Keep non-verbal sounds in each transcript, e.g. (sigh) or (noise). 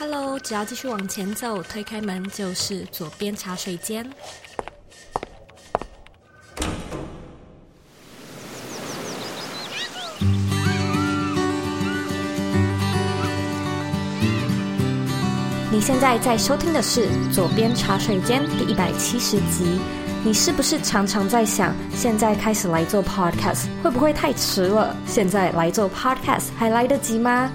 Hello，只要继续往前走，推开门就是左边茶水间。你现在在收听的是《左边茶水间》第一百七十集。你是不是常常在想，现在开始来做 Podcast 会不会太迟了？现在来做 Podcast 还来得及吗？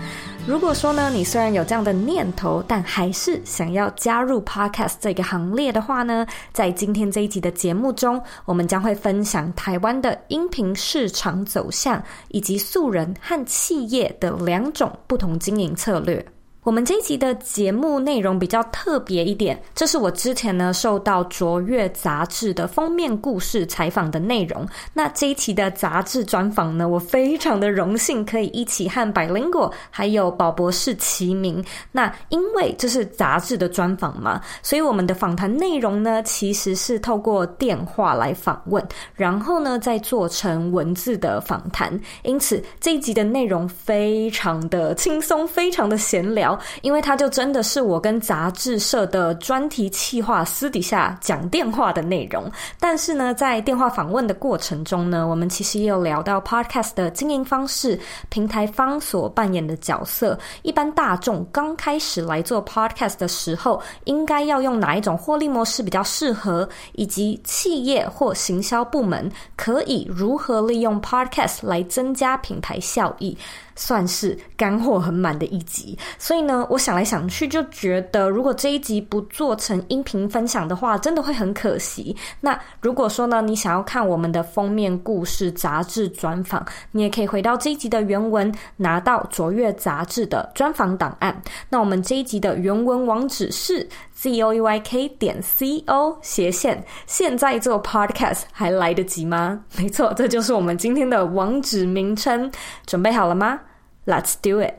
如果说呢，你虽然有这样的念头，但还是想要加入 Podcast 这个行列的话呢，在今天这一集的节目中，我们将会分享台湾的音频市场走向，以及素人和企业的两种不同经营策略。我们这一集的节目内容比较特别一点，这是我之前呢受到卓越杂志的封面故事采访的内容。那这一期的杂志专访呢，我非常的荣幸可以一起和百灵果还有宝博士齐名。那因为这是杂志的专访嘛，所以我们的访谈内容呢，其实是透过电话来访问，然后呢再做成文字的访谈。因此这一集的内容非常的轻松，非常的闲聊。因为他就真的是我跟杂志社的专题企划私底下讲电话的内容，但是呢，在电话访问的过程中呢，我们其实也有聊到 Podcast 的经营方式、平台方所扮演的角色、一般大众刚开始来做 Podcast 的时候，应该要用哪一种获利模式比较适合，以及企业或行销部门可以如何利用 Podcast 来增加品牌效益。算是干货很满的一集，所以呢，我想来想去就觉得，如果这一集不做成音频分享的话，真的会很可惜。那如果说呢，你想要看我们的封面故事杂志专访，你也可以回到这一集的原文，拿到卓越杂志的专访档案。那我们这一集的原文网址是 z o e y k 点 c o 斜线，现在做 podcast 还来得及吗？没错，这就是我们今天的网址名称。准备好了吗？Let's do it.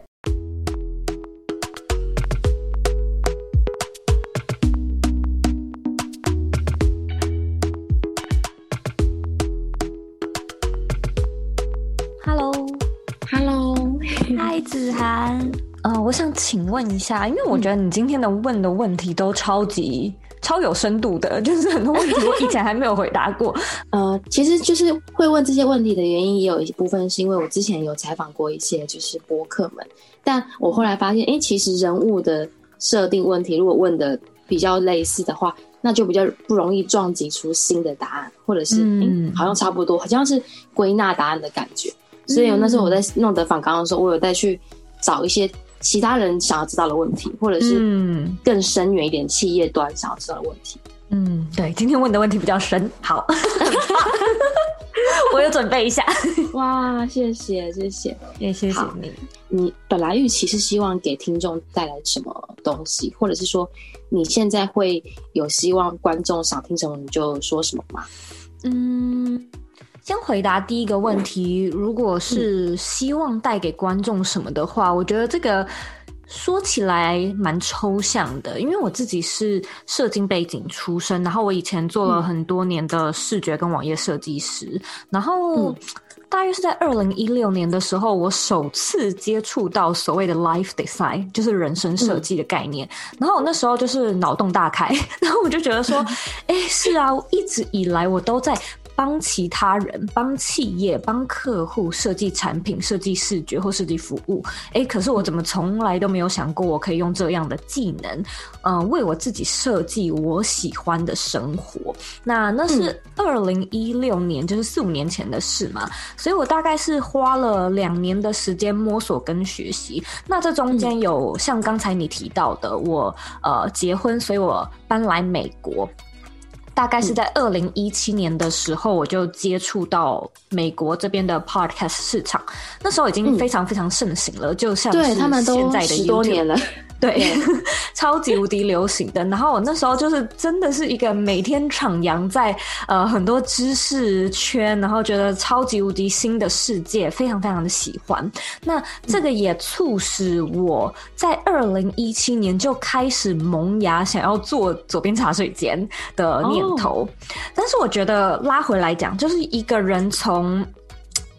Hello, Hello. 嗨，子涵。(laughs) 呃，我想请问一下，因为我觉得你今天的问的问题都超级。超有深度的，(laughs) 就是很多问题我以前还没有回答过。(laughs) 呃，其实就是会问这些问题的原因，也有一部分是因为我之前有采访过一些就是播客们，但我后来发现，哎、欸，其实人物的设定问题，如果问的比较类似的话，那就比较不容易撞击出新的答案，或者是嗯、欸，好像差不多，好像是归纳答案的感觉。所以那时候我在弄得访纲的时候，我有再去找一些。其他人想要知道的问题，或者是更深远一点，企业端想要知道的问题。嗯，对，今天问的问题比较深。好，(laughs) 我有准备一下。哇，谢谢，谢谢，也谢谢你。你本来预期是希望给听众带来什么东西，或者是说你现在会有希望观众想听什么你就说什么吗？嗯。先回答第一个问题，如果是希望带给观众什么的话，我觉得这个说起来蛮抽象的，因为我自己是设计背景出身，然后我以前做了很多年的视觉跟网页设计师，然后大约是在二零一六年的时候，我首次接触到所谓的 life design，就是人生设计的概念，然后我那时候就是脑洞大开，(laughs) 然后我就觉得说，(laughs) 哎，是啊，一直以来我都在。帮其他人、帮企业、帮客户设计产品、设计视觉或设计服务，诶，可是我怎么从来都没有想过，我可以用这样的技能，嗯、呃，为我自己设计我喜欢的生活。那那是二零一六年，嗯、就是四五年前的事嘛，所以我大概是花了两年的时间摸索跟学习。那这中间有像刚才你提到的，我呃结婚，所以我搬来美国。大概是在二零一七年的时候，我就接触到美国这边的 podcast 市场，那时候已经非常非常盛行了，嗯、就像是现在的 YouTube，他们都十多年了。对，(laughs) 超级无敌流行的。然后我那时候就是真的是一个每天徜徉在呃很多知识圈，然后觉得超级无敌新的世界，非常非常的喜欢。那这个也促使我在二零一七年就开始萌芽，想要做左边茶水间的念头。Oh. 但是我觉得拉回来讲，就是一个人从。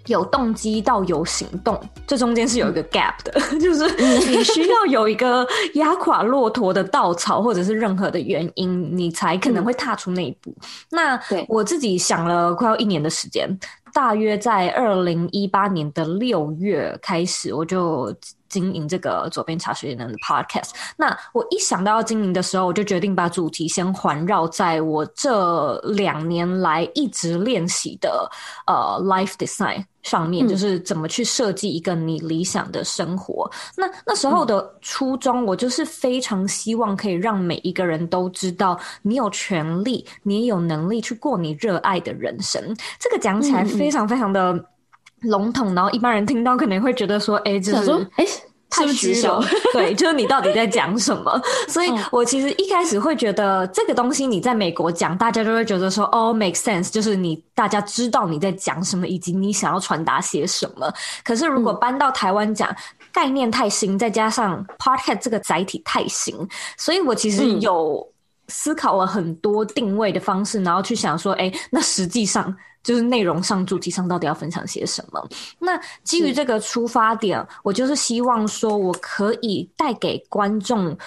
有动机到有行动，这中间是有一个 gap 的，(laughs) 嗯、就是你需要有一个压垮骆驼的稻草，或者是任何的原因，你才可能会踏出那一步。嗯、那我自己想了快要一年的时间，大约在二零一八年的六月开始，我就。经营这个左边茶水间的 podcast，那我一想到要经营的时候，我就决定把主题先环绕在我这两年来一直练习的呃 life design 上面，嗯、就是怎么去设计一个你理想的生活。那那时候的初衷，我就是非常希望可以让每一个人都知道，你有权利，你也有能力去过你热爱的人生。这个讲起来非常非常的。笼统，然后一般人听到可能会觉得说：“哎，这是哎，太虚了。(laughs) ”对，就是你到底在讲什么？所以我其实一开始会觉得这个东西你在美国讲，大家就会觉得说：“哦，make sense。”就是你大家知道你在讲什么，以及你想要传达些什么。可是如果搬到台湾讲，概念太新，再加上 podcast 这个载体太新，所以我其实有思考了很多定位的方式，然后去想说：“哎，那实际上。”就是内容上、主题上到底要分享些什么？那基于这个出发点，我就是希望说，我可以带给观众。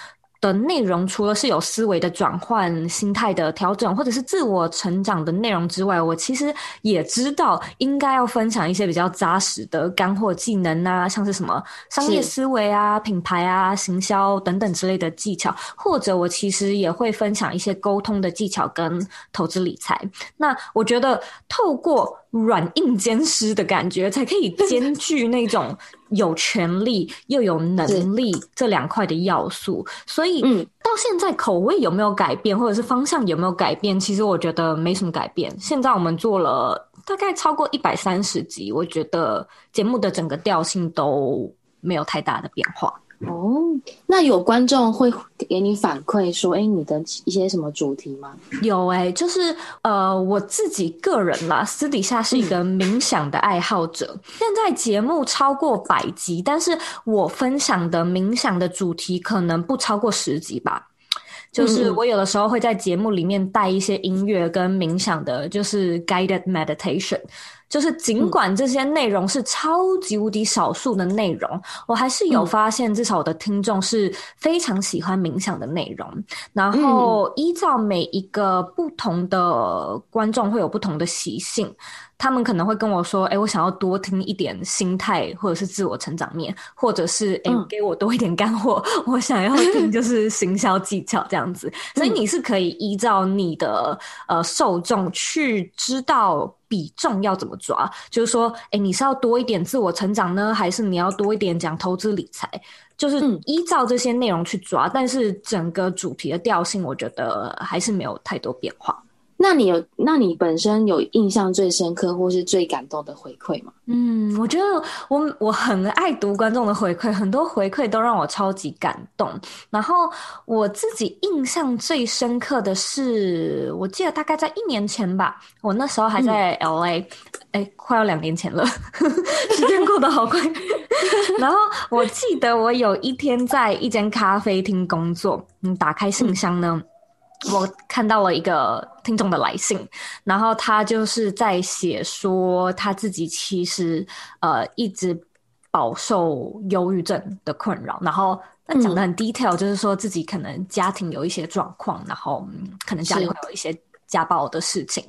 的内容除了是有思维的转换、心态的调整，或者是自我成长的内容之外，我其实也知道应该要分享一些比较扎实的干货技能啊，像是什么商业思维啊、品牌啊、行销等等之类的技巧，或者我其实也会分享一些沟通的技巧跟投资理财。那我觉得透过。软硬兼施的感觉，才可以兼具那种 (laughs) 有权力又有能力这两块的要素。所以，嗯，到现在口味有没有改变，或者是方向有没有改变？其实我觉得没什么改变。现在我们做了大概超过一百三十集，我觉得节目的整个调性都没有太大的变化。哦，那有观众会给你反馈说，哎，你的一些什么主题吗？有哎、欸，就是呃，我自己个人啦，(laughs) 私底下是一个冥想的爱好者。嗯、现在节目超过百集，但是我分享的冥想的主题可能不超过十集吧。就是我有的时候会在节目里面带一些音乐跟冥想的，就是 guided meditation。就是尽管这些内容是超级无敌少数的内容，嗯、我还是有发现，至少我的听众是非常喜欢冥想的内容。嗯、然后依照每一个不同的观众会有不同的习性。他们可能会跟我说：“哎，我想要多听一点心态，或者是自我成长面，或者是哎，给我多一点干货。嗯、我想要听 (laughs) 就是行销技巧这样子。所以你是可以依照你的呃受众去知道比重要怎么抓，就是说，哎，你是要多一点自我成长呢，还是你要多一点讲投资理财？就是依照这些内容去抓。但是整个主题的调性，我觉得还是没有太多变化。”那你有，那你本身有印象最深刻或是最感动的回馈吗？嗯，我觉得我我很爱读观众的回馈，很多回馈都让我超级感动。然后我自己印象最深刻的是，我记得大概在一年前吧，我那时候还在 LA，哎、嗯，快要两年前了，(laughs) 时间过得好快。(laughs) 然后我记得我有一天在一间咖啡厅工作，嗯，打开信箱呢。嗯我看到了一个听众的来信，然后他就是在写说他自己其实呃一直饱受忧郁症的困扰，然后他讲的很 detail，就是说自己可能家庭有一些状况，然后嗯可能家里会有一些。家暴的事情，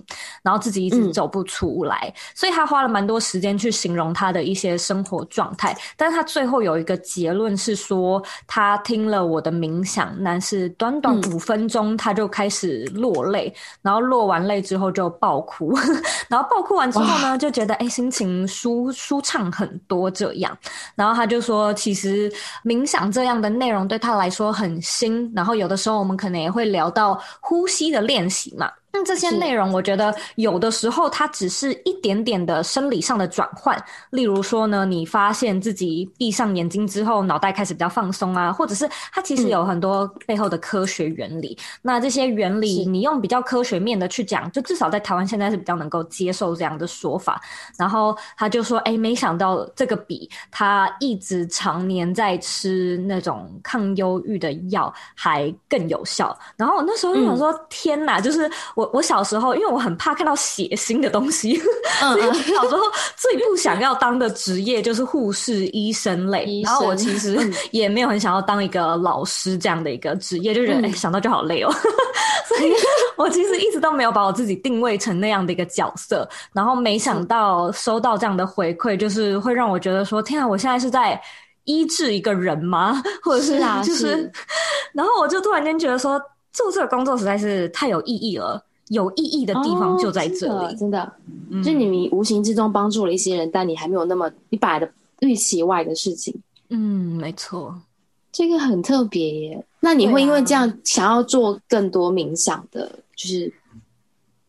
然后自己一直走不出来，嗯、所以他花了蛮多时间去形容他的一些生活状态。但是他最后有一个结论是说，他听了我的冥想，但是短短五分钟他就开始落泪，嗯、然后落完泪之后就爆哭，(laughs) 然后爆哭完之后呢，就觉得哎，心情舒舒畅很多这样。然后他就说，其实冥想这样的内容对他来说很新。然后有的时候我们可能也会聊到呼吸的练习嘛。那这些内容，我觉得有的时候它只是一点点的生理上的转换。例如说呢，你发现自己闭上眼睛之后，脑袋开始比较放松啊，或者是它其实有很多背后的科学原理。嗯、那这些原理，你用比较科学面的去讲，就至少在台湾现在是比较能够接受这样的说法。然后他就说：“哎，没想到这个比他一直常年在吃那种抗忧郁的药还更有效。”然后我那时候就想说：“嗯、天哪！”就是我。我我小时候，因为我很怕看到血腥的东西，嗯、(laughs) 所以我小时候最不想要当的职业就是护士、医生类。生然后我其实 (laughs) 也没有很想要当一个老师这样的一个职业，就觉得哎、想到就好累哦。(laughs) 所以我其实一直都没有把我自己定位成那样的一个角色。然后没想到收到这样的回馈，就是会让我觉得说：天啊，我现在是在医治一个人吗？或者是就是，是是然后我就突然间觉得说。做这个工作实在是太有意义了，有意义的地方就在这里，哦、真的，嗯、就你无形之中帮助了一些人，但你还没有那么一百的预期外的事情。嗯，没错，这个很特别耶。那你会因为这样想要做更多冥想的，就是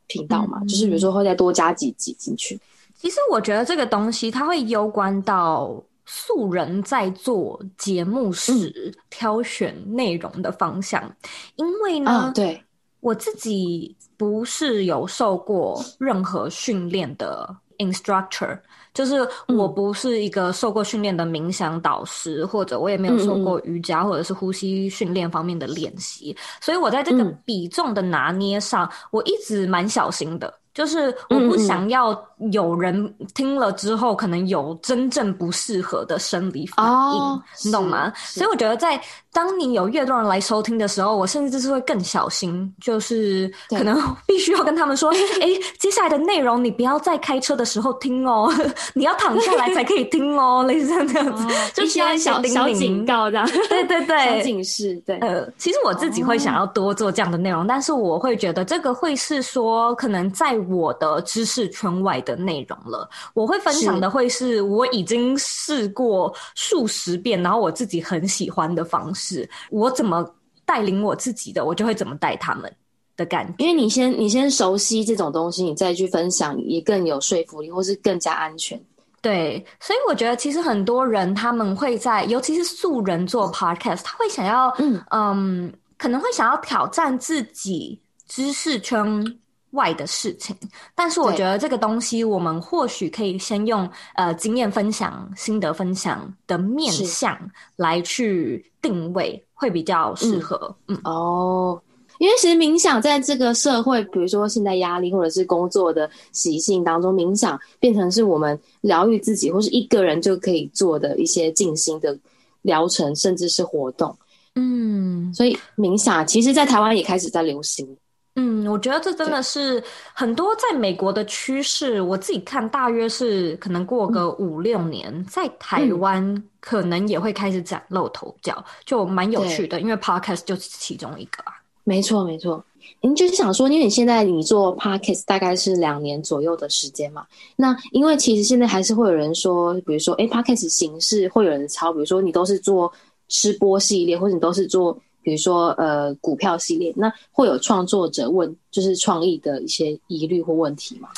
频道吗？嗯、就是比如说会再多加几集进去。其实我觉得这个东西它会攸关到。素人在做节目时挑选内容的方向，嗯、因为呢，哦、对，我自己不是有受过任何训练的 instructor，就是我不是一个受过训练的冥想导师，嗯、或者我也没有受过瑜伽或者是呼吸训练方面的练习，嗯、所以我在这个比重的拿捏上，嗯、我一直蛮小心的。就是我不想要有人听了之后可能有真正不适合的生理反应，哦、你懂吗？所以我觉得在当你有越多人来收听的时候，我甚至是会更小心，就是可能必须要跟他们说：“ (laughs) 哎对，接下来的内容你不要在开车的时候听哦，(laughs) 你要躺下来才可以听哦。(laughs) ”类似这样子，哦、就些小小警告这样。对对对，小警示。对，呃，其实我自己会想要多做这样的内容，哦、但是我会觉得这个会是说可能在。我的知识圈外的内容了，我会分享的会是我已经试过数十遍，然后我自己很喜欢的方式，我怎么带领我自己的，我就会怎么带他们的感觉。因为你先你先熟悉这种东西，你再去分享也更有说服力，或是更加安全。对，所以我觉得其实很多人他们会在，尤其是素人做 podcast，他会想要嗯嗯，可能会想要挑战自己知识圈。外的事情，但是我觉得这个东西，我们或许可以先用呃经验分享、心得分享的面向来去定位，会比较适合。嗯，嗯哦，因为其实冥想在这个社会，比如说现在压力或者是工作的习性当中，冥想变成是我们疗愈自己或是一个人就可以做的一些静心的疗程，甚至是活动。嗯，所以冥想其实，在台湾也开始在流行。嗯，我觉得这真的是很多在美国的趋势。我自己看，大约是可能过个五六年，嗯、在台湾可能也会开始崭露头角，嗯、就蛮有趣的。因为 Podcast 就是其中一个啊。没错，没错。您就是想说，因为你现在你做 Podcast 大概是两年左右的时间嘛？那因为其实现在还是会有人说，比如说，哎，Podcast 形式会有人抄，比如说你都是做吃播系列，或者你都是做。比如说，呃，股票系列，那会有创作者问，就是创意的一些疑虑或问题吗？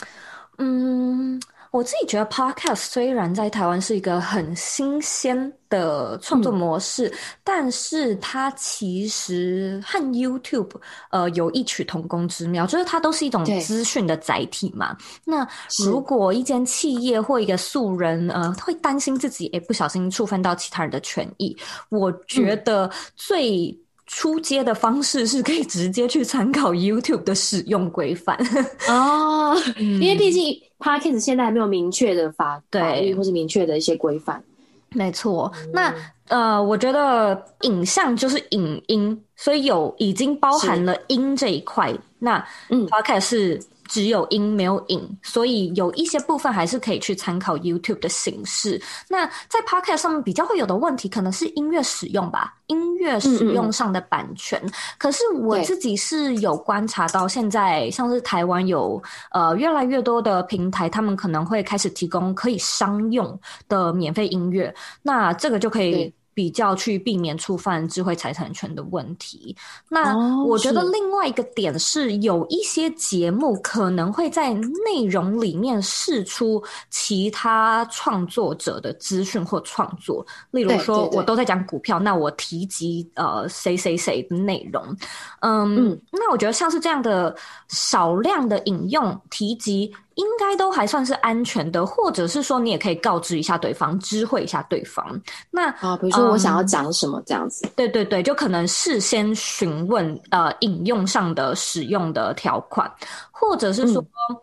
嗯，我自己觉得 Podcast 虽然在台湾是一个很新鲜的创作模式，嗯、但是它其实和 YouTube 呃有异曲同工之妙，就是它都是一种资讯的载体嘛。那如果一间企业或一个素人呃会担心自己诶不小心触犯到其他人的权益，我觉得最、嗯出街的方式是可以直接去参考 YouTube 的使用规范 (laughs) 哦，因为毕竟 Podcast 现在还没有明确的法法律或是明确的一些规范。没错，那呃，我觉得影像就是影音，所以有已经包含了音这一块。那嗯，Podcast 是。只有音没有影，所以有一些部分还是可以去参考 YouTube 的形式。那在 Podcast 上面比较会有的问题，可能是音乐使用吧，音乐使用上的版权。嗯嗯，可是我自己是有观察到，现在像是台湾有呃越来越多的平台，他们可能会开始提供可以商用的免费音乐，那这个就可以。比较去避免触犯智慧财产权的问题。那我觉得另外一个点是，有一些节目可能会在内容里面试出其他创作者的资讯或创作。例如说，我都在讲股票，那我提及呃谁谁谁的内容。嗯，嗯，那我觉得像是这样的少量的引用提及。应该都还算是安全的，或者是说你也可以告知一下对方，知会一下对方。那啊，比如说我想要讲什么这样子，嗯，对对对，就可能事先询问呃引用上的使用的条款，或者是说。嗯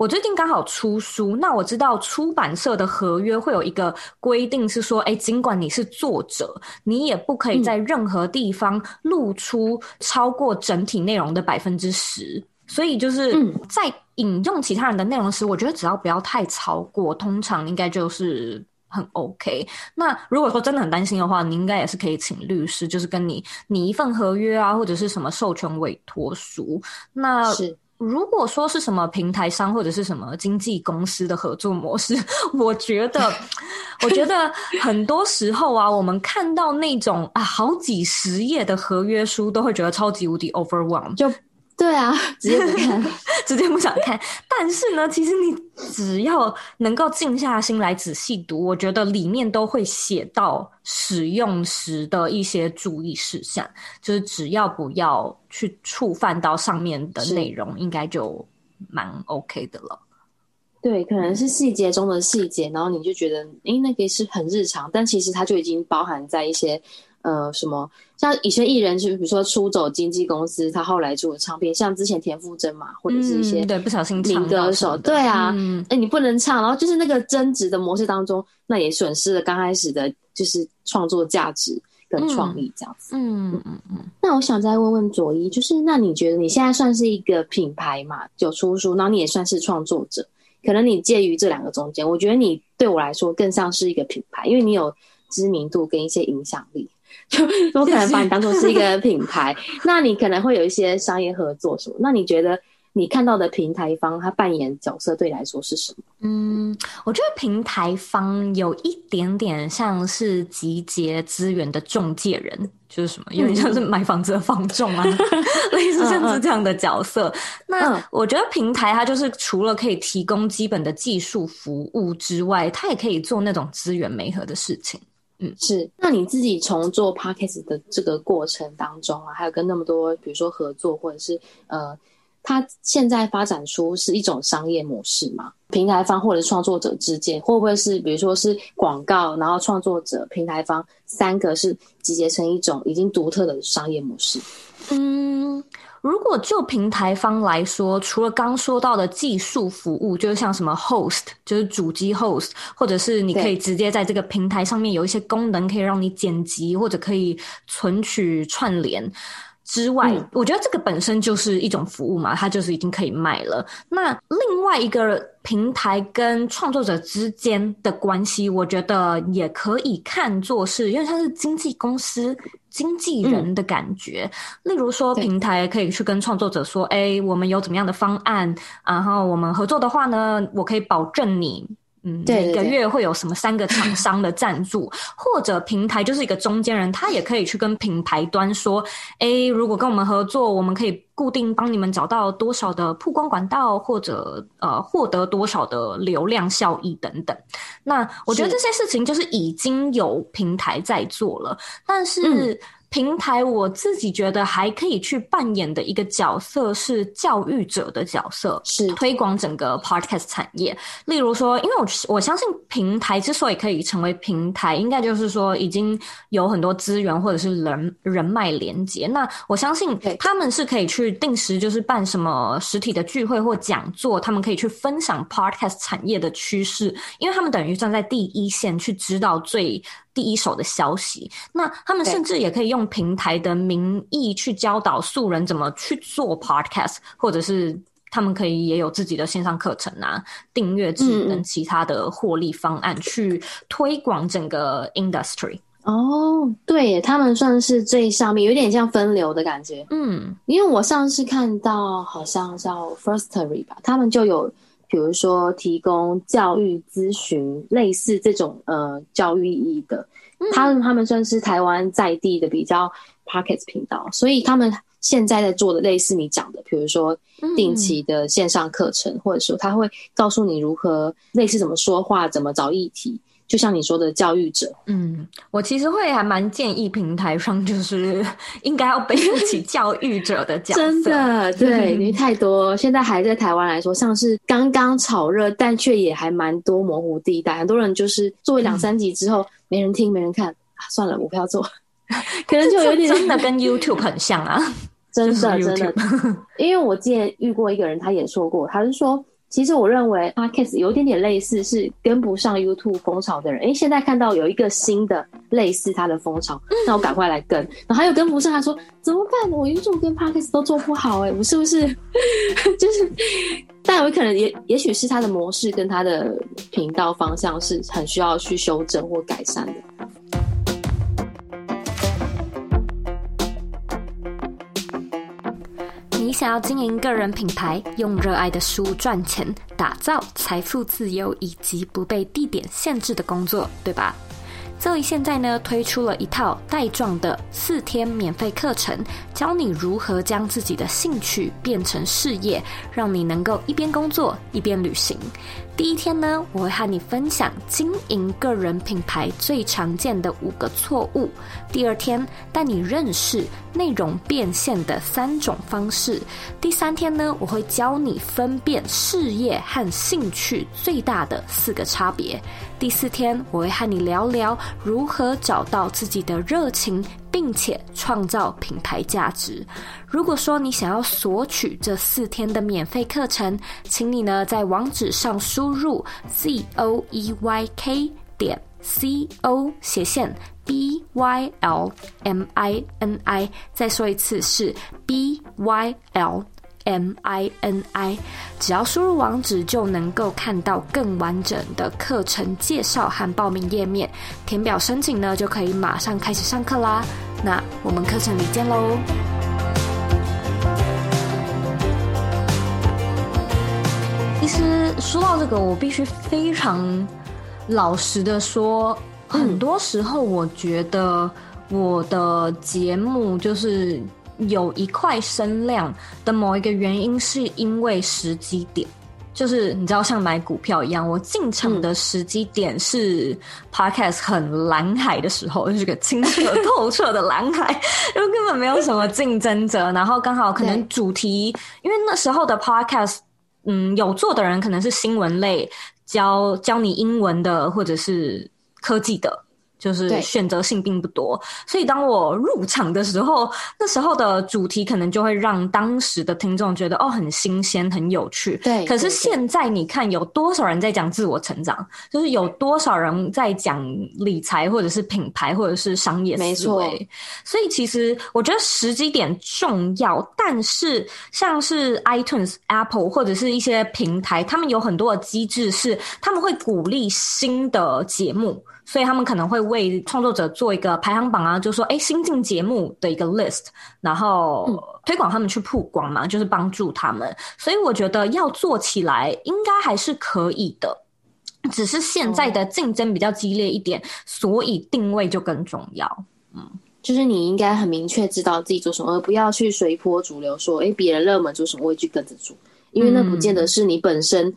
我最近刚好出书，那我知道出版社的合约会有一个规定是说，哎，尽管你是作者，你也不可以在任何地方露出超过整体内容的百分之十。所以就是在引用其他人的内容时，我觉得只要不要太超过，通常应该就是很 OK。那如果说真的很担心的话，你应该也是可以请律师，就是跟你拟一份合约啊，或者是什么授权委托书。那是。如果说是什么平台商或者是什么经纪公司的合作模式，(laughs) 我觉得，(laughs) 我觉得很多时候啊，我们看到那种啊好几十页的合约书，都会觉得超级无敌 overwhelmed。就对啊，(laughs) 直接不 (laughs) 看，直接不想看。但是呢，其实你只要能够静下心来仔细读，我觉得里面都会写到使用时的一些注意事项，就是只要不要去触犯到上面的内容，应该就蛮 OK 的了。对，可能是细节中的细节，然后你就觉得，诶，那个是很日常，但其实它就已经包含在一些。呃，什么像一些艺人，就比如说出走经纪公司，他后来做的唱片，像之前田馥甄嘛，或者是一些、嗯、对不小心名歌手，对啊，哎、嗯欸，你不能唱，然后就是那个争执的模式当中，那也损失了刚开始的，就是创作价值跟创意这样子。嗯嗯嗯。嗯，那我想再问问佐伊，就是那你觉得你现在算是一个品牌嘛，有出书，然后你也算是创作者，可能你介于这两个中间，我觉得你对我来说更像是一个品牌，因为你有知名度跟一些影响力。就我可能把你当做是一个品牌，那你可能会有一些商业合作什么？那你觉得你看到的平台方他扮演角色对你来说是什么？嗯，我觉得平台方有一点点像是集结资源的中介人，就是什么，有点像是买房子的房仲啊 (laughs) (laughs) 类似像是这样的角色。那我觉得平台它就是除了可以提供基本的技术服务之外，它也可以做那种资源媒合的事情。嗯，是。那你自己从做 Podcast 的这个过程当中啊，还有跟那么多，比如说合作，或者是呃，他现在发展出是一种商业模式吗？平台方或者创作者之间，会不会是比如说是广告，然后创作者、平台方三个是集结成一种已经独特的商业模式？嗯。如果就平台方来说，除了刚说到的技术服务，就是像什么 host，就是主机 host，或者是你可以直接在这个平台上面有一些功能可以让你剪辑或者可以存取串联之外，嗯，我觉得这个本身就是一种服务嘛，它就是已经可以卖了。那另外一个平台跟创作者之间的关系，我觉得也可以看作是，因为它是经纪公司。经纪人的感觉，嗯、例如说，平台可以去跟创作者说：“哎、欸，我们有怎么样的方案？然后我们合作的话呢，我可以保证你。”嗯，每个月会有什么三个厂 (laughs) 商的赞助，或者平台就是一个中间人，他也可以去跟品牌端说，诶，如果跟我们合作，我们可以固定帮你们找到多少的曝光管道，或者呃获得多少的流量效益等等。那我觉得这些事情就是已经有平台在做了，但是。嗯平台我自己觉得还可以去扮演的一个角色是教育者的角色，是推广整个 podcast 产业。例如说，因为我我相信平台之所以可以成为平台，应该就是说已经有很多资源或者是人人脉连接。那我相信他们是可以去定时就是办什么实体的聚会或讲座，他们可以去分享 podcast 产业的趋势，因为他们等于站在第一线去知道最。第一手的消息，那他们甚至也可以用平台的名义去教导素人怎么去做 podcast，或者是他们可以也有自己的线上课程啊、订阅制等其他的获利方案去推广整个 industry。哦，对，他们算是最上面，有点像分流的感觉。嗯，因为我上次看到好像叫 Firstory 吧，他们就有。比如说，提供教育咨询，类似这种呃教育意义的，他们他们算是台湾在地的比较 Podcast 频道，所以他们现在在做的类似你讲的，比如说定期的线上课程，或者说他会告诉你如何类似怎么说话，怎么找议题。就像你说的教育者。嗯，我其实会还蛮建议平台上就是 (laughs) 应该要背负 (laughs) 起教育者的角色。真的，对，因为太多现在还在台湾来说，像是刚刚炒热，但却也还蛮多模糊地带。很多人就是做了两三集之后，嗯、没人听，没人看，啊，算了，我不要做。(laughs) 可能就有点真的跟 YouTube 很像啊，真的真的，因为我之前遇过一个人，他也说过，他是说，其实我认为 Podcast 有点点类似，是跟不上 YouTube 风潮的人。诶，现在看到有一个新的类似他的风潮，那我赶快来跟。然后他又跟不上，他说怎么办？我 YouTube 跟 Podcast 都做不好，诶，我是不是 (laughs) 就是？但有可能也也许是他的模式跟他的频道方向是很需要去修正或改善的。想要经营个人品牌，用热爱的书赚钱，打造财富自由以及不被地点限制的工作，对吧？？Zoe 现在呢推出了一套带状的四天免费课程，教你如何将自己的兴趣变成事业，让你能够一边工作一边旅行。第一天呢，我会和你分享经营个人品牌最常见的五个错误。第二天，带你认识内容变现的三种方式。第三天呢，我会教你分辨事业和兴趣最大的四个差别。第四天，我会和你聊聊如何找到自己的热情，并且创造品牌价值。如果说你想要索取这四天的免费课程，请你呢在网址上输入 z o e y k 点 c o 斜线 b y l m i n i，再说一次是 b y l。M I N I，只要输入网址就能够看到更完整的课程介绍和报名页面。填表申请呢，就可以马上开始上课啦。那我们课程里见喽。其实说到这个，我必须非常老实的说，很多时候我觉得我的节目就是。有一块声量的某一个原因，是因为时机点，就是你知道，像买股票一样，我进场的时机点是 Podcast 很蓝海的时候，就是个清澈透彻的蓝海，因为根本没有什么竞争者。然后刚好可能主题，因为那时候的 Podcast，嗯，有做的人可能是新闻类，教教你英文的，或者是科技的。就是选择性并不多，所以当我入场的时候，那时候的主题可能就会让当时的听众觉得哦，很新鲜、很有趣。对。可是现在你看，有多少人在讲自我成长？就是有多少人在讲理财，或者是品牌，或者是商业思维？没错。所以其实我觉得时机点重要，但是像是 iTunes、Apple 或者是一些平台，他们有很多的机制是他们会鼓励新的节目。所以他们可能会为创作者做一个排行榜啊，就是说，哎，新进节目的一个 list，然后推广他们去曝光嘛，就是帮助他们。所以我觉得要做起来应该还是可以的，只是现在的竞争比较激烈一点，所以定位就更重要。嗯，就是你应该很明确知道自己做什么，而不要去随波逐流，说，哎，别人热门做什么，我也去跟着做，因为那不见得是你本身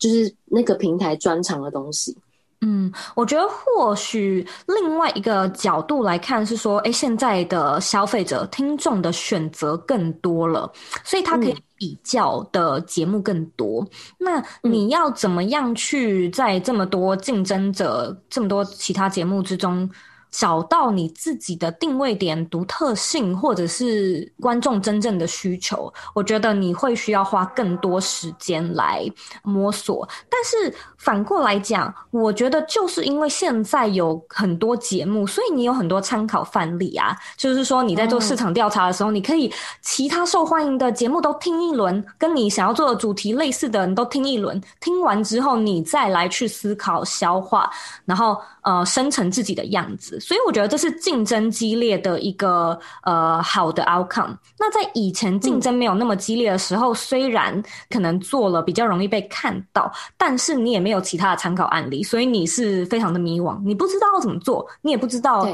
就是那个平台专长的东西。嗯，我觉得或许另外一个角度来看是说，诶，现在的消费者听众的选择更多了，所以他可以比较的节目更多。嗯，那你要怎么样去在这么多竞争者、这么多其他节目之中，找到你自己的定位点、独特性，或者是观众真正的需求，我觉得你会需要花更多时间来摸索。但是反过来讲，我觉得就是因为现在有很多节目，所以你有很多参考范例啊。就是说你在做市场调查的时候，你可以其他受欢迎的节目都听一轮，跟你想要做的主题类似的，你都听一轮。听完之后，你再来去思考、消化，然后呃，生成自己的样子。所以我觉得这是竞争激烈的一个呃好的 outcome。那在以前竞争没有那么激烈的时候，嗯，虽然可能做了比较容易被看到，但是你也没有其他的参考案例，所以你是非常的迷惘，你不知道要怎么做，你也不知道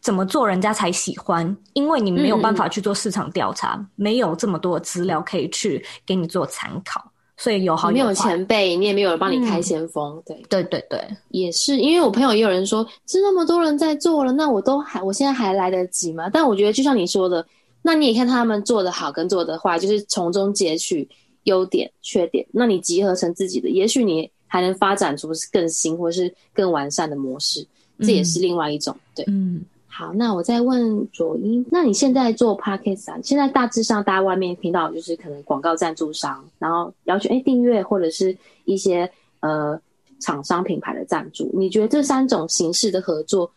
怎么做人家才喜欢，因为你没有办法去做市场调查，没有这么多的资料可以去给你做参考。所以有好有坏。没有前辈，你也没有人帮你开先锋，嗯、对对对对，也是。因为我朋友也有人说，是那么多人在做了，那我都还，我现在还来得及吗？但我觉得就像你说的，那你也看他们做的好跟做的坏，就是从中截取优点、缺点，那你集合成自己的，也许你还能发展出更新或是更完善的模式，这也是另外一种，嗯、对，嗯。好，那我再问左英，那你现在做 Podcast 啊？现在大致上，大家外面听到就是可能广告赞助商，然后要求哎订阅或者是一些呃厂商品牌的赞助。你觉得这三种形式的合作，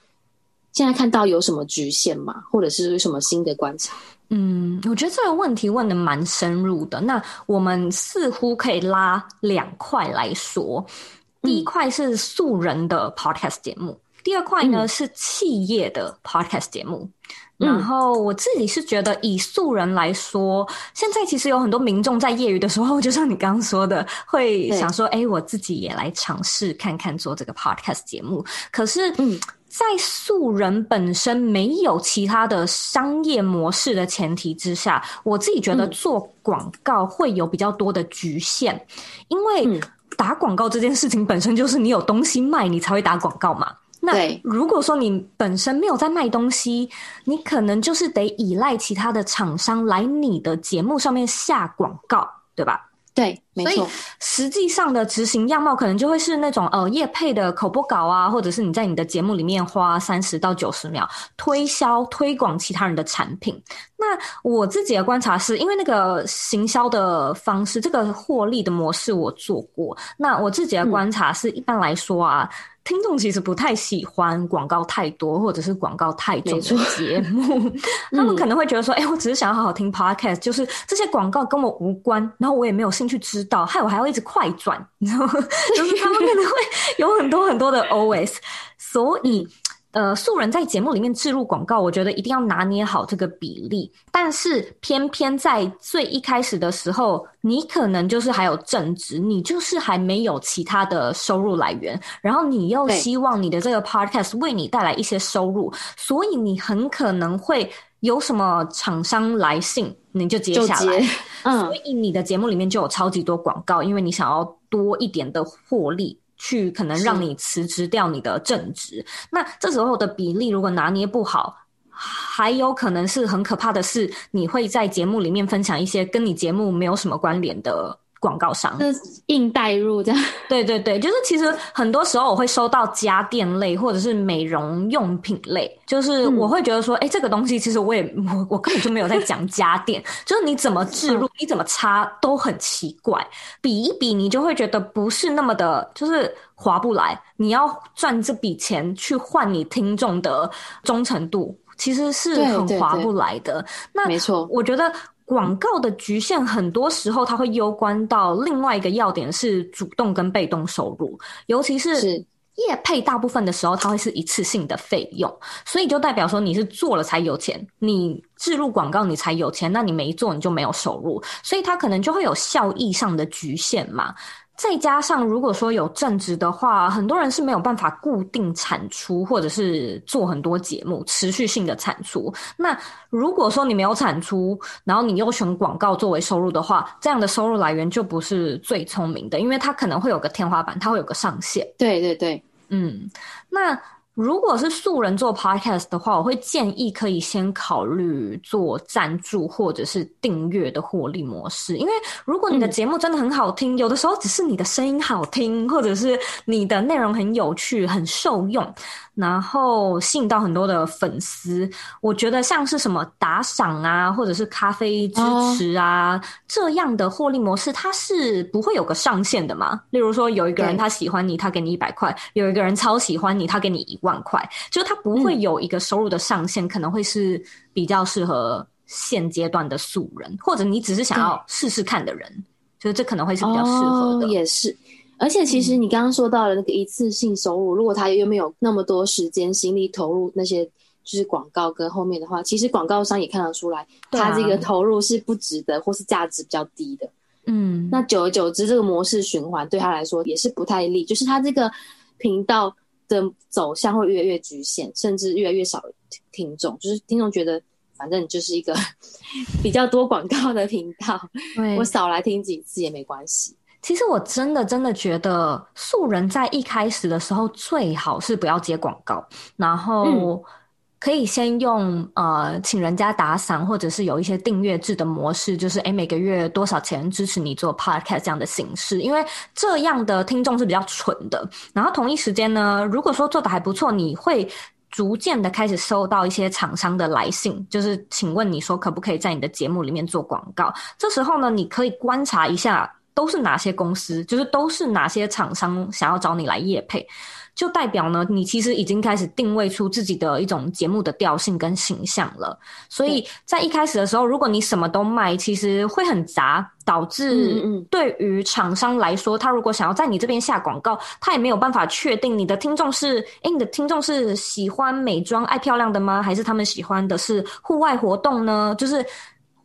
现在看到有什么局限吗？或者是有什么新的观察？嗯，我觉得这个问题问的蛮深入的。那我们似乎可以拉两块来说，第一块是素人的 Podcast 节目。第二块呢、嗯、是企业的 podcast 节目，嗯、然后我自己是觉得以素人来说，现在其实有很多民众在业余的时候，就像你刚刚说的，会想说，哎，我自己也来尝试看看做这个 podcast 节目。可是，在素人本身没有其他的商业模式的前提之下，我自己觉得做广告会有比较多的局限，因为打广告这件事情本身就是你有东西卖，你才会打广告嘛。那如果说你本身没有在卖东西，你可能就是得依赖其他的厂商来你的节目上面下广告，对吧？对，没错。实际上的执行样貌可能就会是那种呃业配的口播稿啊，或者是你在你的节目里面花三十到九十秒推销推广其他人的产品。那我自己的观察是，因为那个行销的方式，这个获利的模式我做过。那我自己的观察是，一般来说啊。嗯听众其实不太喜欢广告太多或者是广告太重的节目，(laughs) 他们可能会觉得说：“哎、我只是想要好好听 podcast，就是这些广告跟我无关，然后我也没有兴趣知道，害我还要一直快转，你知道吗？(laughs) 就是他们可能会有很多很多的 OS，所以。”呃，素人在节目里面置入广告，我觉得一定要拿捏好这个比例。但是偏偏在最一开始的时候，你可能就是还有正职，你就是还没有其他的收入来源，然后你又希望你的这个 podcast 为你带来一些收入，所以你很可能会有什么厂商来信，你就接下来。(laughs) 嗯，所以你的节目里面就有超级多广告，因为你想要多一点的获利。去可能让你辞职掉你的正职，那这时候的比例如果拿捏不好，还有可能是很可怕的是，你会在节目里面分享一些跟你节目没有什么关联的。广告商。硬带入这样，(laughs) 对对对，就是其实很多时候我会收到家电类或者是美容用品类，就是我会觉得说，哎、嗯，这个东西其实我也我我根本就没有在讲家电，就是你怎么置入，你怎么插都很奇怪，比一比你就会觉得不是那么的，就是划不来。你要赚这笔钱去换你听众的忠诚度，其实是很划不来的。那没错，我觉得。广告的局限，很多时候它会攸关到另外一个要点是主动跟被动收入，尤其是业配，大部分的时候它会是一次性的费用，所以就代表说你是做了才有钱，你置入广告你才有钱，那你没做你就没有收入，所以它可能就会有效益上的局限嘛。再加上，如果说有正职的话，很多人是没有办法固定产出，或者是做很多节目持续性的产出。那如果说你没有产出，然后你又选广告作为收入的话，这样的收入来源就不是最聪明的，因为它可能会有个天花板，它会有个上限。对对对，嗯，那。如果是素人做 podcast 的话，我会建议可以先考虑做赞助或者是订阅的获利模式。因为如果你的节目真的很好听，嗯、有的时候只是你的声音好听，或者是你的内容很有趣、很受用。然后吸引到很多的粉丝，我觉得像是什么打赏啊，或者是咖啡支持啊、哦、这样的获利模式，它是不会有个上限的嘛。例如说，有一个人他喜欢你，他给你一百块；有一个人超喜欢你，他给你一万块，就是他不会有一个收入的上限，嗯、可能会是比较适合现阶段的素人，或者你只是想要试试看的人，对就是这可能会是比较适合的，哦、也是。而且，其实你刚刚说到的那个一次性收入，嗯、如果他又没有那么多时间心力投入那些就是广告跟后面的话，其实广告商也看得出来，他这个投入是不值得或是价值比较低的。嗯，那久而久之，这个模式循环对他来说也是不太利，就是他这个频道的走向会越来越局限，甚至越来越少听众，就是听众觉得反正就是一个 (laughs) 比较多广告的频道，我少来听几次也没关系。其实我真的真的觉得素人在一开始的时候最好是不要接广告，然后可以先用呃请人家打赏，或者是有一些订阅制的模式，就是诶每个月多少钱支持你做 podcast 这样的形式，因为这样的听众是比较蠢的。然后同一时间呢，如果说做的还不错，你会逐渐的开始收到一些厂商的来信，就是请问你说可不可以在你的节目里面做广告？这时候呢，你可以观察一下。都是哪些公司？就是都是哪些厂商想要找你来业配，就代表呢，你其实已经开始定位出自己的一种节目的调性跟形象了。所以在一开始的时候，如果你什么都卖，其实会很杂，导致对于厂商来说，他如果想要在你这边下广告，他也没有办法确定你的听众是，诶，你的听众是喜欢美妆爱漂亮的吗？还是他们喜欢的是户外活动呢？就是。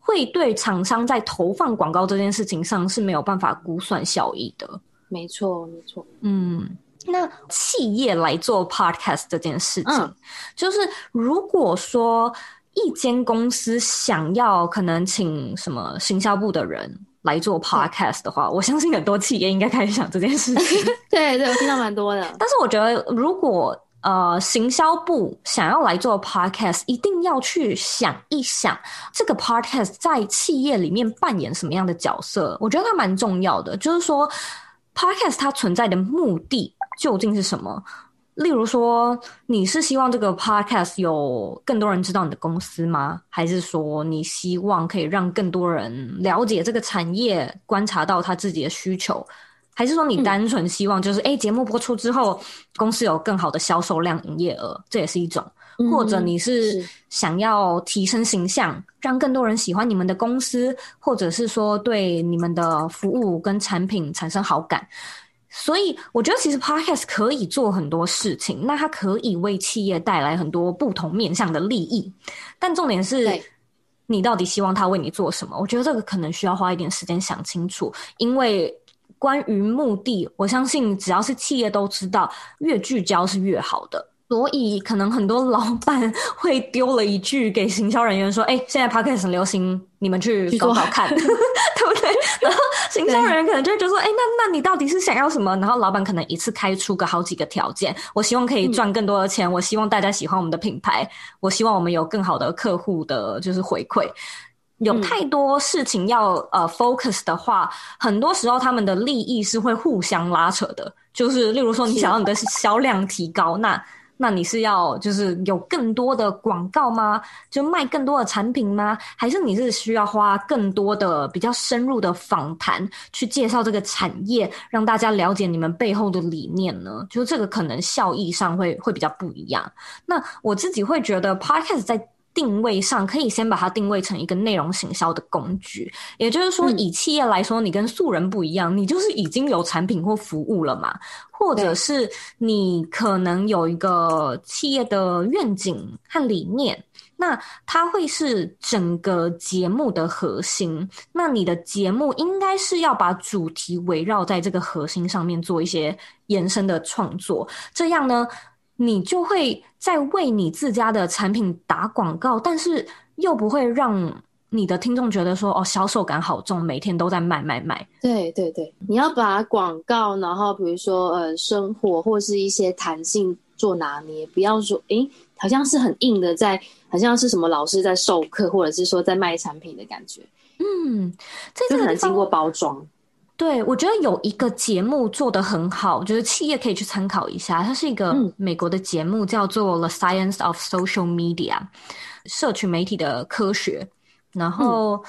会对厂商在投放广告这件事情上是没有办法估算效益的。没错，没错。嗯，那企业来做 podcast 这件事情，嗯、就是如果说一间公司想要可能请什么行销部的人来做 podcast 的话，嗯、我相信很多企业应该开始想这件事情。(laughs) 对对，我听到蛮多的。但是我觉得如果呃，行销部想要来做 podcast，一定要去想一想，这个 podcast 在企业里面扮演什么样的角色？我觉得它蛮重要的。就是说，podcast 它存在的目的究竟是什么？例如说，你是希望这个 podcast 有更多人知道你的公司吗？还是说，你希望可以让更多人了解这个产业，观察到他自己的需求？还是说你单纯希望就是诶，节、嗯、目播出之后，公司有更好的销售量、营业额，这也是一种；或者你是想要提升形象，嗯、让更多人喜欢你们的公司，或者是说对你们的服务跟产品产生好感。所以我觉得其实 Podcast 可以做很多事情，那它可以为企业带来很多不同面向的利益。但重点是，你到底希望他为你做什么？我觉得这个可能需要花一点时间想清楚，因为。关于目的，我相信只要是企业都知道，越聚焦是越好的。所以可能很多老板会丢了一句给行销人员说：“哎、欸，现在 podcast 很流行，你们去搞好看，(laughs) 对不对？” (laughs) 然后行销人员可能就会觉得说：“哎、欸，那那你到底是想要什么？”然后老板可能一次开出个好几个条件：我希望可以赚更多的钱，嗯、我希望大家喜欢我们的品牌，我希望我们有更好的客户的就是回馈。有太多事情要呃 focus 的话，很多时候他们的利益是会互相拉扯的。就是例如说，你想要你的销量提高，那那你是要就是有更多的广告吗？就卖更多的产品吗？还是你是需要花更多的比较深入的访谈去介绍这个产业，让大家了解你们背后的理念呢？就是这个可能效益上会会比较不一样。那我自己会觉得 Podcast 在。定位上可以先把它定位成一个内容行销的工具，也就是说，以企业来说，你跟素人不一样，你就是已经有产品或服务了嘛，或者是你可能有一个企业的愿景和理念，那它会是整个节目的核心。那你的节目应该是要把主题围绕在这个核心上面做一些延伸的创作，这样呢，你就会在为你自家的产品打广告，但是又不会让你的听众觉得说哦，销售感好重，每天都在卖卖卖。对对对，你要把广告，然后比如说呃，生活或是一些弹性做拿捏，不要说诶，好像是很硬的在，好像是什么老师在授课，或者是说在卖产品的感觉。嗯，这可能经过包装。对，我觉得有一个节目做得很好，就是企业可以去参考一下。它是一个美国的节目，叫做《The Science of Social Media》，社群媒体的科学。然后、嗯、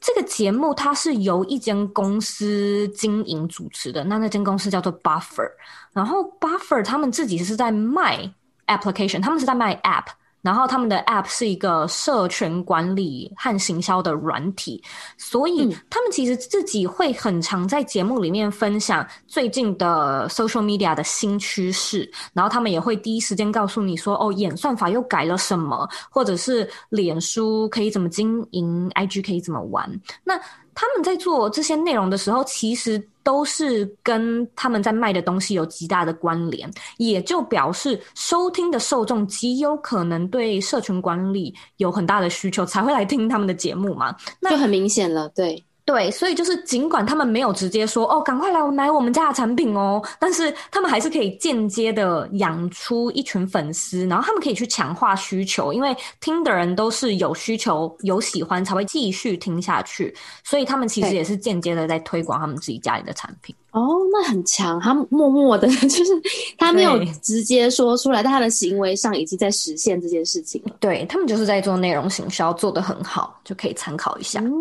这个节目它是由一间公司经营主持的，那那间公司叫做 Buffer。然后 Buffer 他们自己是在卖 application，他们是在卖 app。然后他们的 App 是一个社群管理和行销的软体，所以他们其实自己会很常在节目里面分享最近的 social media 的新趋势，然后他们也会第一时间告诉你说，哦，演算法又改了什么，或者是脸书可以怎么经营，IG 可以怎么玩。那他们在做这些内容的时候，其实都是跟他们在卖的东西有极大的关联，也就表示收听的受众极有可能对社群管理有很大的需求，才会来听他们的节目嘛。那就很明显了，对对，所以就是尽管他们没有直接说哦，赶快来买我们家的产品哦，但是他们还是可以间接的养出一群粉丝，然后他们可以去强化需求，因为听的人都是有需求、有喜欢才会继续听下去，所以他们其实也是间接的在推广他们自己家里的产品。哦，那很强，他默默的，(laughs) 就是他没有直接说出来，但他的行为上已经在实现这件事情了。对，他们就是在做内容行销，做得很好，就可以参考一下。嗯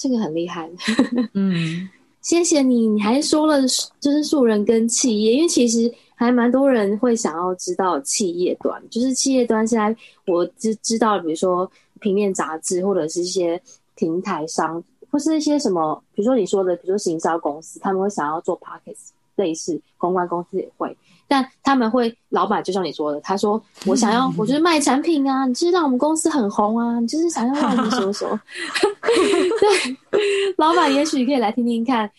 这个很厉害，(laughs) 嗯，谢谢你。你还说了就是素人跟企业，因为其实还蛮多人会想要知道企业端，就是企业端现在我知知道，比如说平面杂志或者是一些平台商，或是一些什么，比如说你说的，比如说行销公司，他们会想要做 Podcast，类似公关公司也会。但他们会，老板就像你说的，他说我想要，(laughs) 我就是卖产品啊，你就是让我们公司很红啊，你就是想要让我们什么什么。(laughs) 对，老板也许可以来听听看，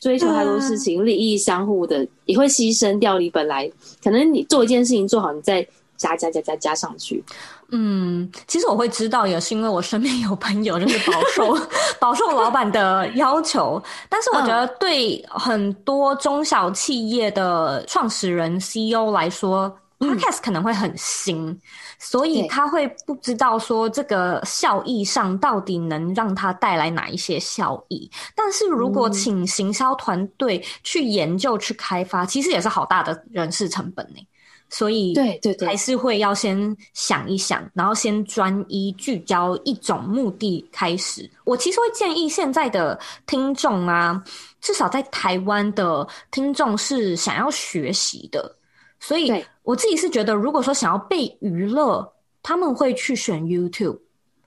追求太多事情，(laughs) 利益相互的，也会牺牲掉你本来可能你做一件事情做好，你再加加加加加上去。嗯，其实我会知道，也是因为我身边有朋友就是饱受饱受老板的要求。但是我觉得，对很多中小企业的创始人 CEO 来说，嗯，Podcast 可能会很新，所以他会不知道说这个效益上到底能让他带来哪一些效益。但是如果请行销团队去研究、去开发，其实也是好大的人事成本呢。所以，对对对，还是会要先想一想，然后先专一聚焦一种目的开始。我其实会建议现在的听众啊，至少在台湾的听众是想要学习的，所以我自己是觉得，如果说想要被娱乐，他们会去选 YouTube。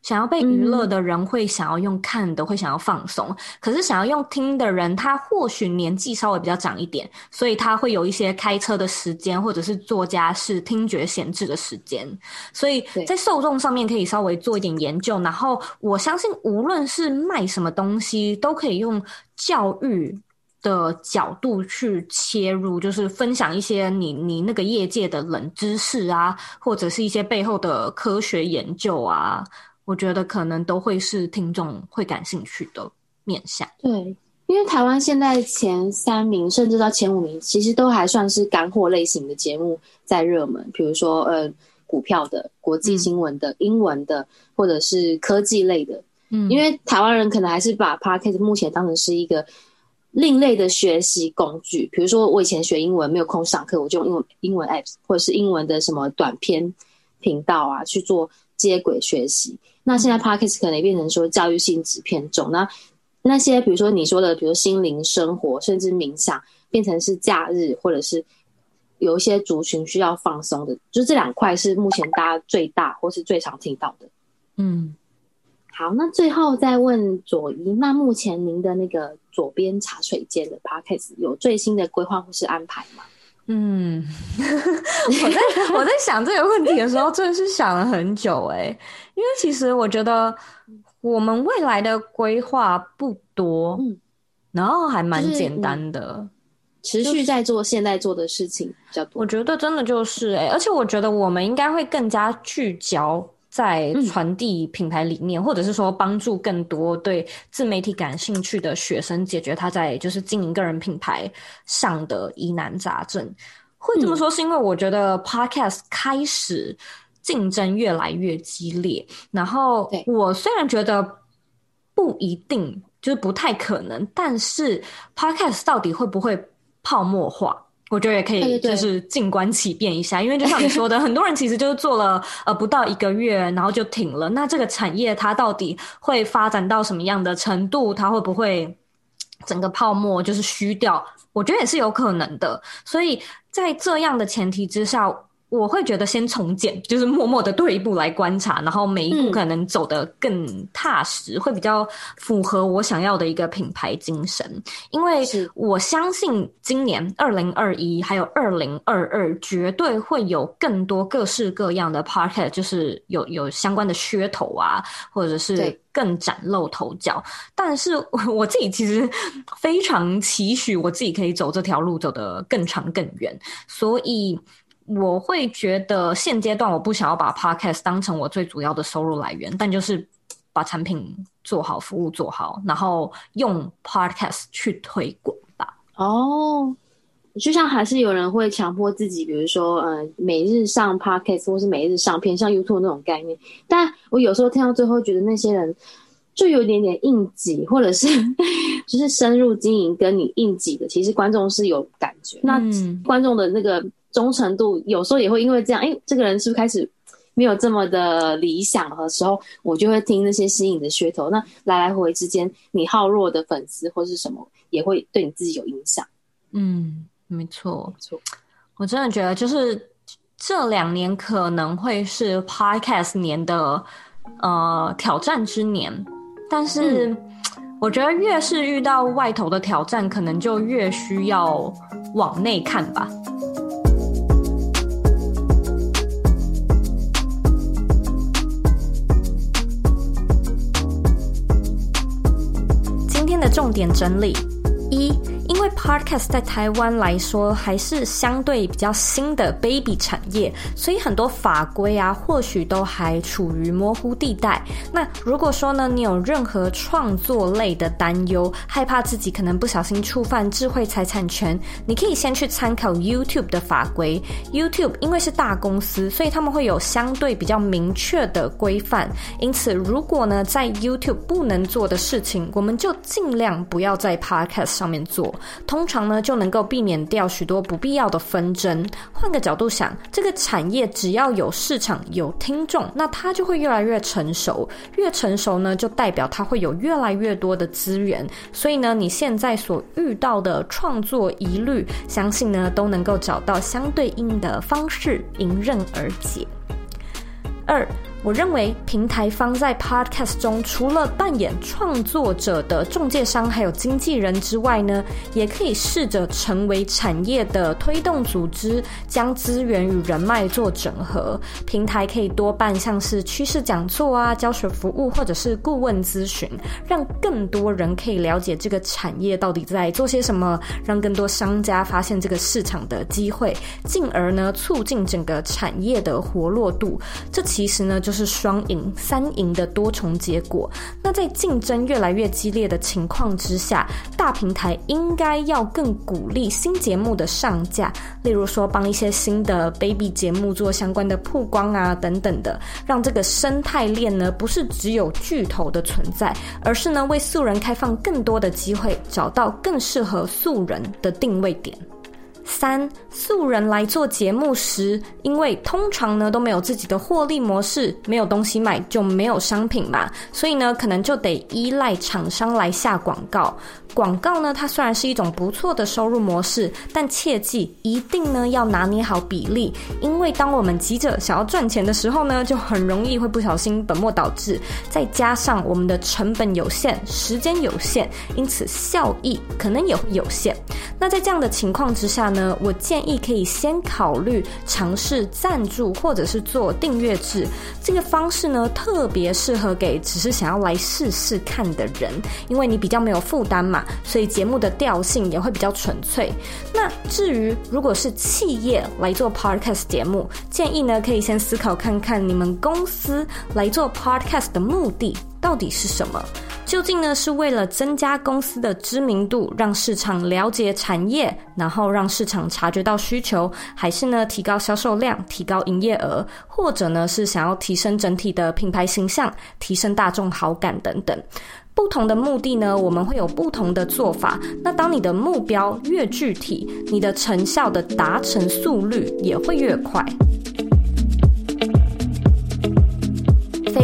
想要被娱乐的人会想要用看的，嗯、会想要放松。可是想要用听的人，他或许年纪稍微比较长一点，所以他会有一些开车的时间，或者是做家事、听觉闲置的时间。所以在受众上面可以稍微做一点研究。然后我相信，无论是卖什么东西，都可以用教育的角度去切入，就是分享一些你你那个业界的冷知识啊，或者是一些背后的科学研究啊。我觉得可能都会是听众会感兴趣的面向。对，因为台湾现在前三名甚至到前五名，其实都还算是干货类型的节目在热门，比如说呃股票的、国际新闻的、嗯、英文的，或者是科技类的。嗯，因为台湾人可能还是把 Podcast 目前当成是一个另类的学习工具。比如说我以前学英文没有空上课，我就用英文英文 Apps 或者是英文的什么短片频道啊去做接轨学习。那现在 Podcast 可能也变成说教育性质偏重，那那些比如说你说的，比如心灵生活，甚至冥想，变成是假日或者是有一些族群需要放松的，就这两块是目前大家最大或是最常听到的。嗯，好，那最后再问左一，那目前您的那个左边茶水间的 Podcast 有最新的规划或是安排吗？嗯，(laughs) 我在我在想这个问题的时候，真的是想了很久哎、欸，因为其实我觉得我们未来的规划不多，嗯，然后还蛮简单的，持续在做现在做的事情比较多。我觉得真的就是哎、欸，而且我觉得我们应该会更加聚焦。在传递品牌理念，嗯，或者是说帮助更多对自媒体感兴趣的学生解决他在就是经营个人品牌上的疑难杂症。会这么说是因为我觉得 Podcast 开始竞争越来越激烈，然后我虽然觉得不一定就是不太可能，但是 Podcast 到底会不会泡沫化？我觉得也可以，就是静观其变一下，因为就像你说的，很多人其实就是做了 (laughs) 呃不到一个月，然后就停了。那这个产业它到底会发展到什么样的程度？它会不会整个泡沫就是虚掉？我觉得也是有可能的。所以在这样的前提之下。我会觉得先从简，就是默默的退一步来观察，然后每一步可能走得更踏实，嗯，会比较符合我想要的一个品牌精神。因为我相信今年二零二一还有二零二二，绝对会有更多各式各样的 podcast，就是有有相关的噱头啊，或者是更崭露头角。但是我自己其实非常期许我自己可以走这条路走得更长更远，所以。我会觉得现阶段我不想要把 Podcast 当成我最主要的收入来源，但就是把产品做好，服务做好，然后用 podcast 去推广吧。哦，就像还是有人会强迫自己，比如说，呃，每日上 podcast 或是每日上片，像 YouTube 那种概念。但我有时候听到最后，觉得那些人就有点点应急，或者是 (laughs) 就是深入经营跟你应急的，其实观众是有感觉。那观众的那个忠诚度，有时候也会因为这样，哎，这个人是不是开始？没有这么的理想的时候，我就会听那些新颖的噱头。那来来回回之间，你好弱的粉丝或是什么，也会对你自己有影响。嗯，没错，没错。我真的觉得，就是这两年可能会是 Podcast 年的呃挑战之年，但是我觉得越是遇到外头的挑战，可能就越需要往内看吧。的重点整理一。因为 Podcast 在台湾来说还是相对比较新的 baby 产业，所以很多法规啊，或许都还处于模糊地带。那如果说呢，你有任何创作类的担忧，害怕自己可能不小心触犯智慧财产权，你可以先去参考 YouTube 的法规。YouTube 因为是大公司，所以他们会有相对比较明确的规范。因此，如果呢在 YouTube 不能做的事情，我们就尽量不要在 Podcast 上面做。通常呢，就能够避免掉许多不必要的纷争。换个角度想，这个产业只要有市场、有听众，那它就会越来越成熟。越成熟呢，就代表它会有越来越多的资源。所以呢，你现在所遇到的创作疑虑，相信呢都能够找到相对应的方式迎刃而解。二。我认为平台方在 Podcast 中，除了扮演创作者的中介商还有经纪人之外呢，也可以试着成为产业的推动组织，将资源与人脉做整合。平台可以多办像是趋势讲座啊、教学服务或者是顾问咨询，让更多人可以了解这个产业到底在做些什么，让更多商家发现这个市场的机会，进而呢促进整个产业的活络度。这其实呢就。就是双赢、三赢的多重结果。那在竞争越来越激烈的情况之下，大平台应该要更鼓励新节目的上架，例如说帮一些新的 baby 节目做相关的曝光啊，等等的，让这个生态链呢不是只有巨头的存在，而是呢为素人开放更多的机会，找到更适合素人的定位点。三素人来做节目时，因为通常呢都没有自己的获利模式，没有东西卖就没有商品嘛，所以呢可能就得依赖厂商来下广告。广告呢，它虽然是一种不错的收入模式，但切记一定呢要拿捏好比例，因为当我们急着想要赚钱的时候呢，就很容易会不小心本末倒置。再加上我们的成本有限，时间有限，因此效益可能也会有限。那在这样的情况之下呢，我建议可以先考虑尝试赞助或者是做订阅制。这个方式呢，特别适合给只是想要来试试看的人，因为你比较没有负担嘛。所以节目的调性也会比较纯粹。那至于如果是企业来做 podcast 节目，建议呢可以先思考看看你们公司来做 podcast 的目的到底是什么？究竟呢是为了增加公司的知名度，让市场了解产业，然后让市场察觉到需求，还是呢提高销售量、提高营业额，或者呢是想要提升整体的品牌形象、提升大众好感等等？不同的目的呢，我们会有不同的做法。那当你的目标越具体，你的成效的达成速率也会越快。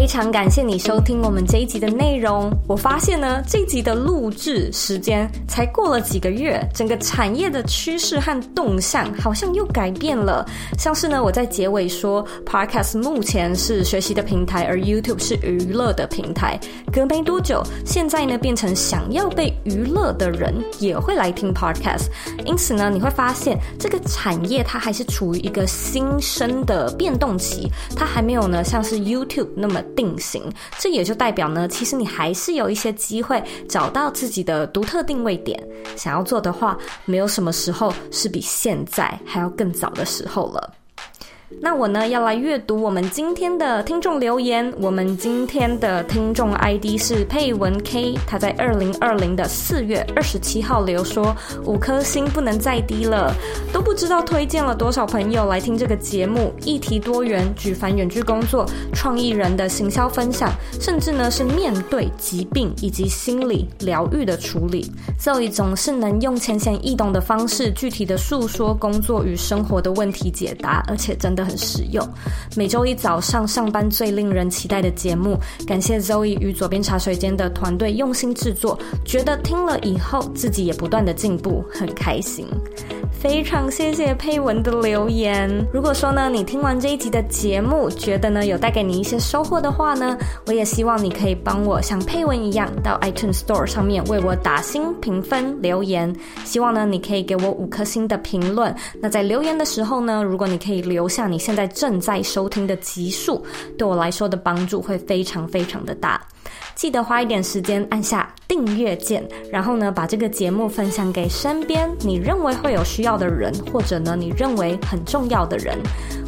非常感谢你收听我们这一集的内容。我发现呢，这集的录制时间才过了几个月，整个产业的趋势和动向好像又改变了。像是呢，我在结尾说，Podcast 目前是学习的平台，而 YouTube 是娱乐的平台。隔没多久，现在呢变成想要被娱乐的人也会来听 Podcast。因此呢，你会发现这个产业它还是处于一个新生的变动期，它还没有呢像是 YouTube 那么。定型，这也就代表呢，其实你还是有一些机会找到自己的独特定位点。想要做的话，没有什么时候是比现在还要更早的时候了。那我呢，要来阅读我们今天的听众留言。我们今天的听众 ID 是佩文 K，他在二零二零的四月二十七号留说，五颗星不能再低了，都不知道推荐了多少朋友来听这个节目，议题多元，举凡远距工作、创意人的行销分享，甚至呢是面对疾病以及心理疗愈的处理，Zoe 总是能用浅显易懂的方式，具体的诉说工作与生活的问题解答，而且真的。很实用，每周一早上上班最令人期待的节目，感谢 Zoe 与左边茶水间的团队用心制作，觉得听了以后自己也不断的进步，很开心。非常谢谢佩文的留言。如果说呢，你听完这一集的节目，觉得呢有带给你一些收获的话呢，我也希望你可以帮我像佩文一样，到 iTunes Store 上面为我打星评分留言。希望呢你可以给我五颗星的评论。那在留言的时候呢，如果你可以留下你现在正在收听的集数，对我来说的帮助会非常非常的大。记得花一点时间按下订阅键，然后呢，把这个节目分享给身边你认为会有需要的人，或者呢，你认为很重要的人。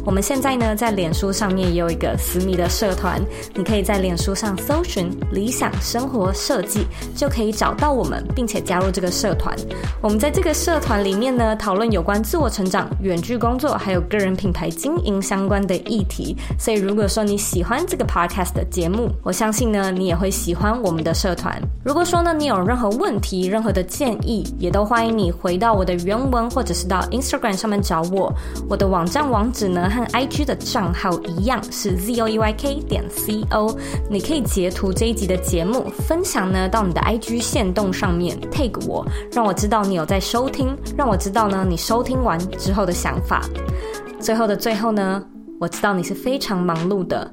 我们现在呢，在脸书上面也有一个私密的社团，你可以在脸书上搜寻“理想生活设计”，就可以找到我们，并且加入这个社团。我们在这个社团里面呢，讨论有关自我成长、远距工作，还有个人品牌经营相关的议题。所以，如果说你喜欢这个 podcast 的节目，我相信呢，你也会喜欢我们的社团。如果说呢，你有任何问题、任何的建议，也都欢迎你回到我的原文，或者是到 Instagram 上面找我。我的网站网址呢，和 IG 的账号一样是 zoeyk 点 co，你可以截图这一集的节目，分享呢到你的 IG 线动上面 tag 我，让我知道你有在收听，让我知道呢你收听完之后的想法。最后的最后呢，我知道你是非常忙碌的，